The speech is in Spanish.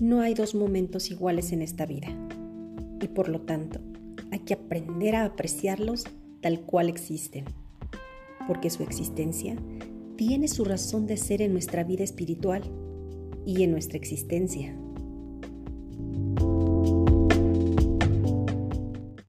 no hay dos momentos iguales en esta vida y por lo tanto hay que aprender a apreciarlos tal cual existen, porque su existencia tiene su razón de ser en nuestra vida espiritual y en nuestra existencia.